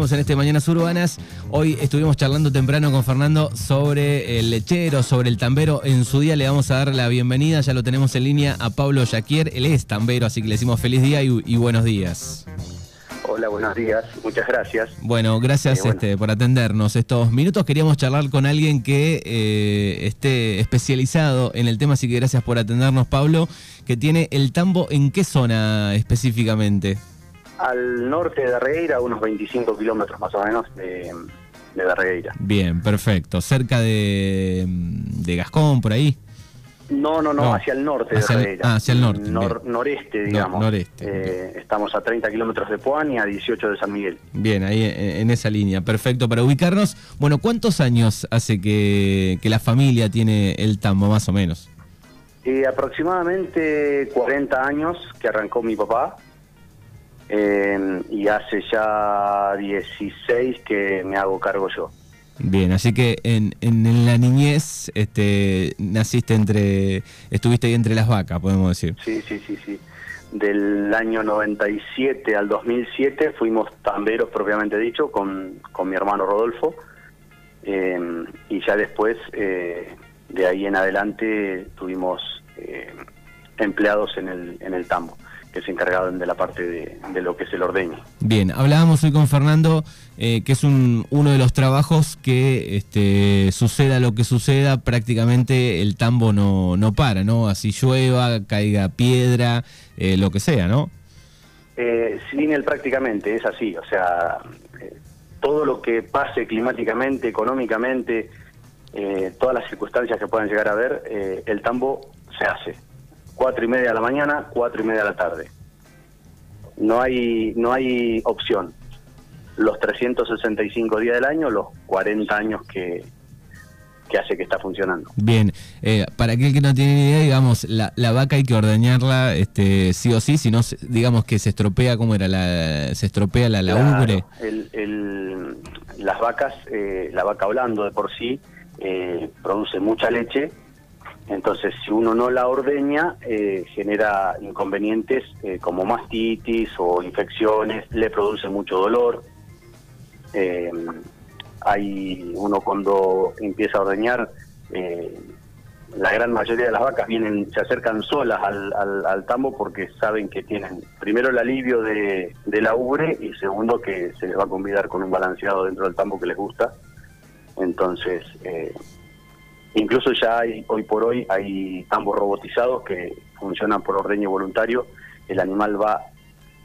en este Mañanas Urbanas. Hoy estuvimos charlando temprano con Fernando sobre el lechero, sobre el tambero. En su día le vamos a dar la bienvenida, ya lo tenemos en línea, a Pablo Yaquier. Él es tambero, así que le decimos feliz día y, buenos días. Hola, buenos días, muchas gracias. Bueno, gracias eh, Este, por atendernos estos minutos. Queríamos charlar con alguien que eh, esté especializado en el tema, así que gracias por atendernos, Pablo, que tiene el tambo en qué zona específicamente al norte de Darregueira, unos 25 kilómetros más o menos de, de Darregueira. Bien, perfecto. ¿Cerca de, de Gascón, por ahí? No, no, no, hacia el norte de Darregueira. Ah, hacia el norte. noreste, digamos. noreste. Eh, estamos a 30 kilómetros de Puan y a 18 de San Miguel. Bien, ahí en, esa línea. Perfecto. Para ubicarnos, bueno, ¿cuántos años hace que, que la familia tiene el tambo, más o menos? Eh, aproximadamente 40 años que arrancó mi papá Em, y hace ya 16 que me hago cargo yo. Bien, así que en, en, la niñez este, naciste entre, estuviste ahí entre las vacas, podemos decir. Sí, sí, sí, sí. Del año 97 al 2007 fuimos tamberos propiamente dicho con, con mi hermano Rodolfo em, y ya después eh, de ahí en adelante tuvimos eh, empleados en el, en el tambo que se encargaban de la parte de, lo que es el ordeño. Bien, hablábamos hoy con Fernando eh, que es un, uno de los trabajos que este, suceda lo que suceda, prácticamente el tambo no, no para, ¿no? Así llueva, caiga piedra, eh, lo que sea, ¿no? Eh, sin él prácticamente, es así, o sea, eh, todo lo que pase climáticamente, económicamente, todas las circunstancias que puedan llegar a ver, el tambo se hace cuatro y media de la mañana, cuatro y media de la tarde. No hay, no hay opción. Los 365 días del año, los 40 años que, que hace que está funcionando. Bien, eh, para aquel que no tiene idea, digamos, la, la, vaca hay que ordeñarla este, sí o sí, si no, digamos que se estropea, ¿cómo era? La, ¿Se estropea la, la el, las vacas, eh, la vaca hablando de por sí, eh, produce mucha leche entonces, si uno no la ordeña, eh, genera inconvenientes eh, como mastitis o infecciones, le produce mucho dolor. Eh, hay uno cuando empieza a ordeñar, la gran mayoría de las vacas vienen, se acercan solas al, tambo porque saben que tienen primero el alivio de, de la ubre y segundo que se les va a convidar con un balanceado dentro del tambo que les gusta. Entonces, Incluso ya hay, hoy por hoy hay tambos robotizados que funcionan por ordeño voluntario. El animal va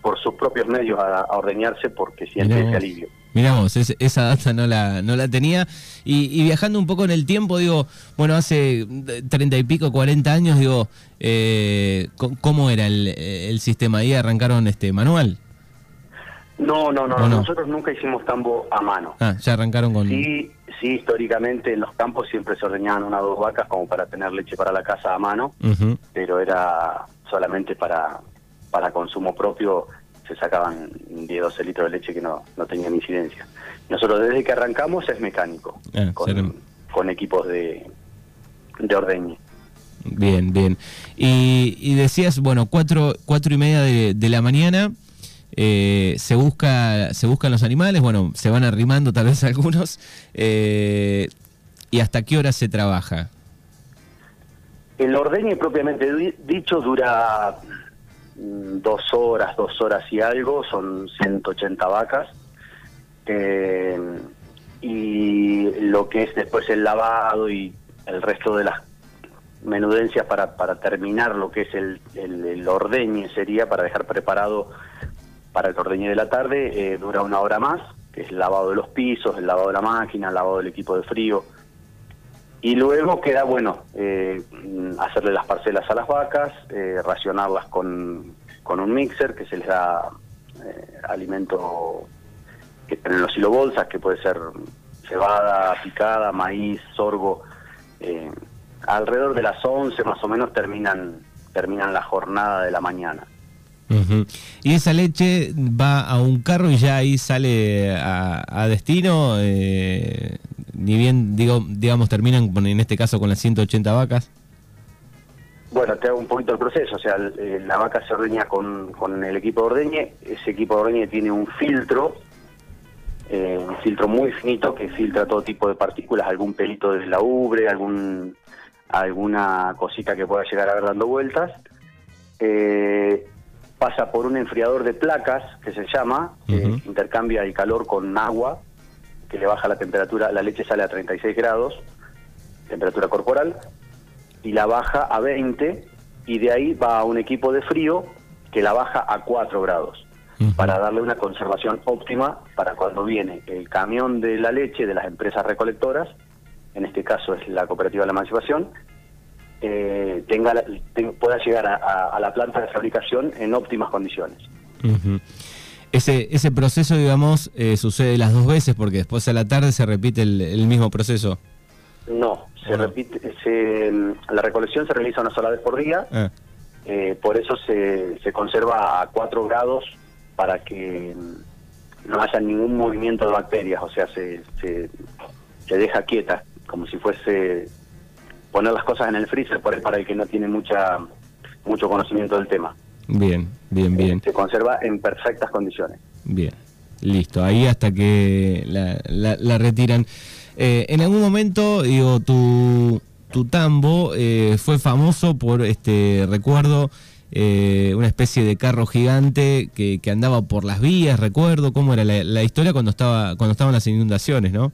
por sus propios medios a, ordeñarse porque siente ese alivio. Miramos, esa data no la, no la tenía. Y, viajando un poco en el tiempo, digo, bueno, hace treinta y pico, cuarenta años, digo, eh, ¿cómo era el, el, sistema? ¿Ahí arrancaron este manual? No, no, no, nosotros nunca hicimos tambo a mano. Ah, ya arrancaron con... Sí, sí, históricamente en los campos siempre se ordeñaban una o dos vacas como para tener leche para la casa a mano, pero era solamente para, para consumo propio, se sacaban 10, 12 litros de leche que no, no tenían incidencia. Nosotros desde que arrancamos es mecánico, ah, con, equipos de, de ordeñe. Bien, bien. Y, y decías, bueno, cuatro, cuatro y media de, de la mañana eh, se busca se buscan los animales, bueno, se van arrimando tal vez algunos, eh, y hasta qué hora se trabaja. El ordeñe propiamente dicho dura mm, dos horas, dos horas y algo, son 180 vacas. Eh, y lo que es después el lavado y el resto de las menudencias para, para terminar lo que es el, el, el ordeñe sería para dejar preparado para el ordeñe de la tarde eh, dura una hora más, que es el lavado de los pisos, el lavado de la máquina, el lavado del equipo de frío. Y luego queda, bueno, eh, hacerle las parcelas a las vacas, eh, racionarlas con, con, un mixer que se les da alimento que tienen los silobolsas, que puede ser cebada, picada, maíz, sorgo. alrededor de las 11 más o menos terminan, terminan la jornada de la mañana. Y esa leche va a un carro y ya ahí sale a, destino, eh, ni bien digo, digamos terminan en este caso con las 180 vacas. Bueno, te hago un poquito el proceso, o sea, eh, la vaca se ordeña con, con el equipo de ordeñe, ese equipo de ordeñe tiene un filtro filtro muy finito que filtra todo tipo de partículas, algún pelito de la ubre, algún alguna cosita que pueda llegar a ver dando vueltas. Eh, pasa por un enfriador de placas que se llama, que intercambia el calor con agua, que le baja la temperatura, la leche sale a 36 grados, temperatura corporal, y la baja a 20, y de ahí va a un equipo de frío que la baja a 4 grados para darle una conservación óptima para cuando viene el camión de la leche de las empresas recolectoras, en este caso es la cooperativa de la emancipación, eh, tenga pueda llegar a, la planta de fabricación en óptimas condiciones. Ese, ese proceso, digamos, eh, sucede las dos veces porque después a la tarde se repite el, mismo proceso. No, se repite, la recolección se realiza una sola vez por día, ah. eh, por eso se, se conserva a 4 grados para que no haya ningún movimiento de bacterias, o sea, se, se, deja quieta, como si fuese poner las cosas en el freezer por para el que no tiene mucha mucho conocimiento del tema. Bien, bien, eh, bien. Se conserva en perfectas condiciones. Bien, listo. Ahí hasta que la, la, retiran. Eh, en algún momento, digo, tu, tu tambo eh, fue famoso por, este recuerdo, eh, una especie de carro gigante que, que, andaba por las vías, recuerdo cómo era la, historia cuando estaba cuando estaban las inundaciones, ¿no?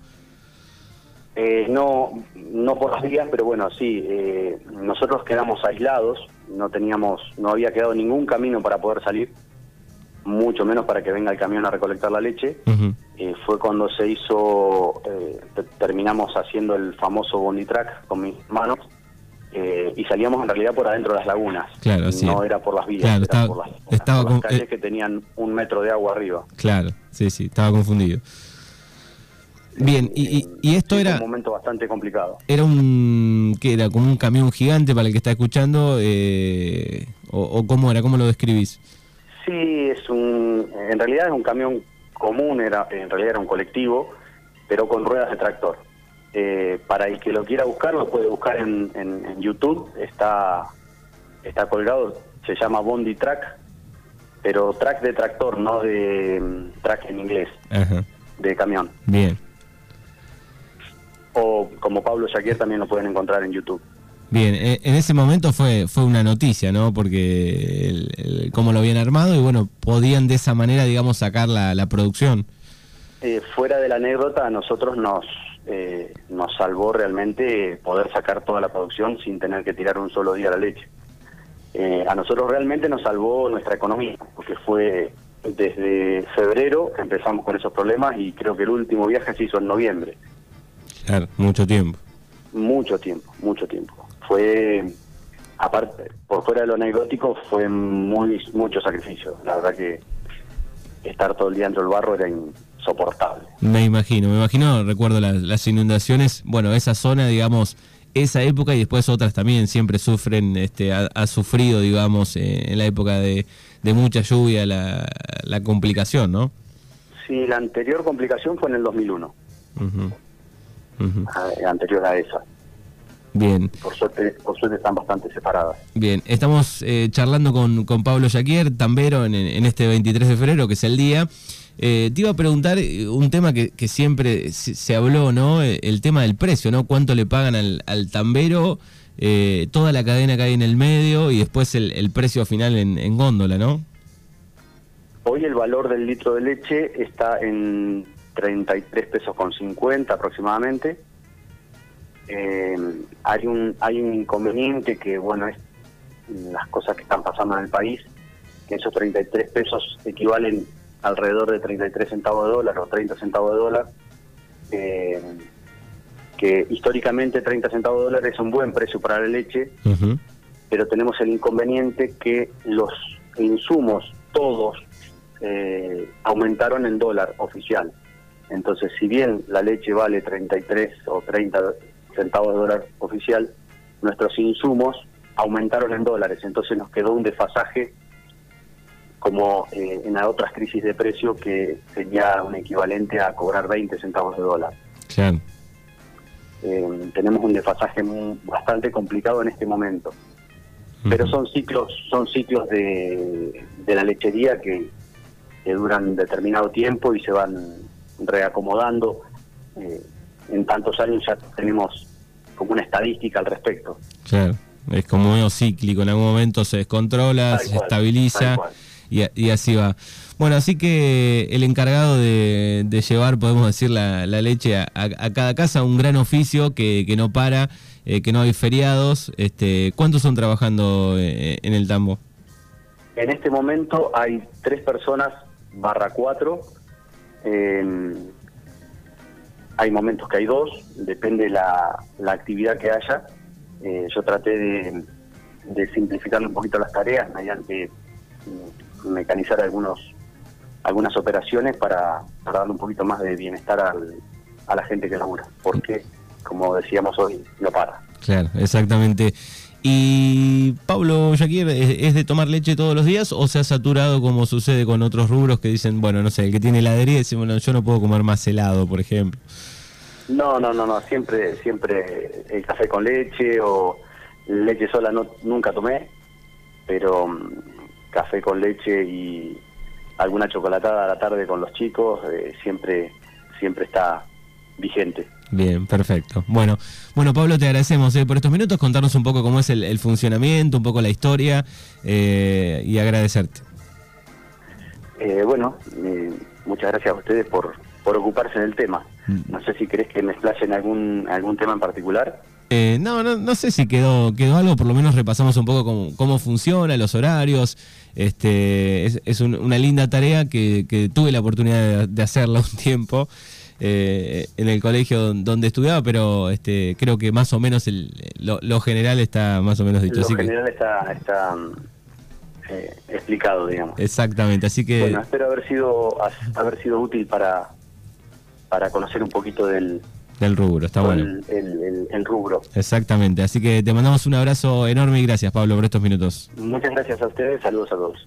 Eh, no, no por las vías, pero bueno, sí, eh, nosotros quedamos aislados, no teníamos, no había quedado ningún camino para poder salir, mucho menos para que venga el camión a recolectar la leche. fue cuando se hizo, terminamos haciendo el famoso bondi track con mis manos eh, y salíamos en realidad por adentro de las lagunas. Claro, No era por las vías, estaba, por las, estaba calles eh, que tenían un metro de agua arriba. Claro, sí, sí, estaba confundido. Bien, y, y, esto era... Un momento bastante complicado. Era un... que era? ¿Como un camión gigante para el que está escuchando? Eh, o, cómo era? ¿Cómo lo describís? Sí, es un... En realidad es un camión común, era en realidad era un colectivo, pero con ruedas de tractor. Eh, para el que lo quiera buscar, lo puede buscar en, en, YouTube, está, está colgado, se llama Bondi Track, pero track de tractor, no de mm, track en inglés, de camión. Bien. O como Pablo Shaquir también lo pueden encontrar en YouTube. Bien, e, en ese momento fue fue una noticia, ¿no? Porque el, cómo lo habían armado y bueno, podían de esa manera, digamos, sacar la, la producción. Eh, fuera de la anécdota, a nosotros nos, eh, nos salvó realmente poder sacar toda la producción sin tener que tirar un solo día la leche. Eh, a nosotros realmente nos salvó nuestra economía, porque fue desde febrero que empezamos con esos problemas y creo que el último viaje se hizo en noviembre. Claro, mucho tiempo. Mucho tiempo, mucho tiempo. Fue, aparte, por fuera de lo anecdótico, fue muy mucho sacrificio. La verdad que estar todo el día dentro del barro era soportable. Me imagino, me imagino, recuerdo las, inundaciones, bueno, esa zona, digamos, esa época y después otras también siempre sufren, este, ha, sufrido, digamos, eh, en la época de, mucha lluvia la, complicación, ¿no? Sí, la anterior complicación fue en el 2001, ah, anterior a esa. Bien. Por suerte, por suerte están bastante separadas. Bien, estamos eh, charlando con, con Pablo Jaquier, tambero, en, en, este 23 de febrero, que es el día. Eh, te iba a preguntar eh, un tema que, siempre se, habló, ¿no? Eh, el tema del precio, ¿no? ¿Cuánto le pagan al, tambero? toda la cadena que hay en el medio y después el, precio final en, góndola, ¿no? Hoy el valor del litro de leche está en 33 pesos con 50 aproximadamente. hay un hay un inconveniente que, bueno, es las cosas que están pasando en el país, que esos 33 pesos equivalen alrededor de 33 centavos de dólar o 30 centavos de dólar, eh, que históricamente 30 centavos de dólar es un buen precio para la leche, pero tenemos el inconveniente que los insumos todos eh, aumentaron en dólar oficial. Entonces, si bien la leche vale 33 o 30 centavos de dólar oficial, nuestros insumos aumentaron en dólares, entonces nos quedó un desfasaje como eh, en otras crisis de precio que sería un equivalente a cobrar 20 centavos de dólar. Eh, tenemos un desfasaje bastante complicado en este momento. Pero son ciclos, son ciclos de, la lechería que, duran determinado tiempo y se van reacomodando. Eh, en tantos años ya tenemos como una estadística al respecto. Claro, es como medio cíclico, en algún momento se descontrola, se estabiliza y, así va. Bueno, así que el encargado de, llevar, podemos decir, la, leche a, cada casa, un gran oficio que, no para, eh, que no hay feriados. Este, ¿Cuántos son trabajando eh, en el tambo? En este momento hay tres personas barra cuatro. Hay momentos que hay dos, depende la, la actividad que haya. Eh, yo traté de, de simplificar un poquito las tareas mediante mecanizar algunos algunas operaciones para, darle un poquito más de bienestar al, a la gente que labura, porque, como decíamos hoy, no para. Claro, exactamente. Y Pablo Jaquier, ¿es de tomar leche todos los días o se ha saturado como sucede con otros rubros que dicen, bueno, no sé, el que tiene heladería dice, bueno, yo no puedo comer más helado, por ejemplo? No, no, no, no, siempre, siempre el café con leche o leche sola no, nunca tomé, pero mm, café con leche y alguna chocolatada a la tarde con los chicos eh, siempre siempre está vigente. Bien, perfecto. Bueno, bueno Pablo, te agradecemos eh, por estos minutos, contarnos un poco cómo es el, funcionamiento, un poco la historia eh, y agradecerte. bueno, muchas gracias a ustedes por, por ocuparse del tema. Mm. No sé si querés que me explaye en algún, algún tema en particular. Eh, no, no, no sé si quedó, quedó algo, por lo menos repasamos un poco cómo, cómo funciona, los horarios. Este, es, una linda tarea que, tuve la oportunidad de, hacerla un tiempo eh, en el colegio donde estudiaba, pero este, creo que más o menos el, lo, general está más o menos dicho. Lo general está, está eh, explicado, digamos. Exactamente, así que... Bueno, espero haber sido, haber sido útil para, para conocer un poquito del, del rubro, está bueno. El, rubro. Exactamente, así que te mandamos un abrazo enorme y gracias Pablo por estos minutos. Muchas gracias a ustedes, saludos a todos.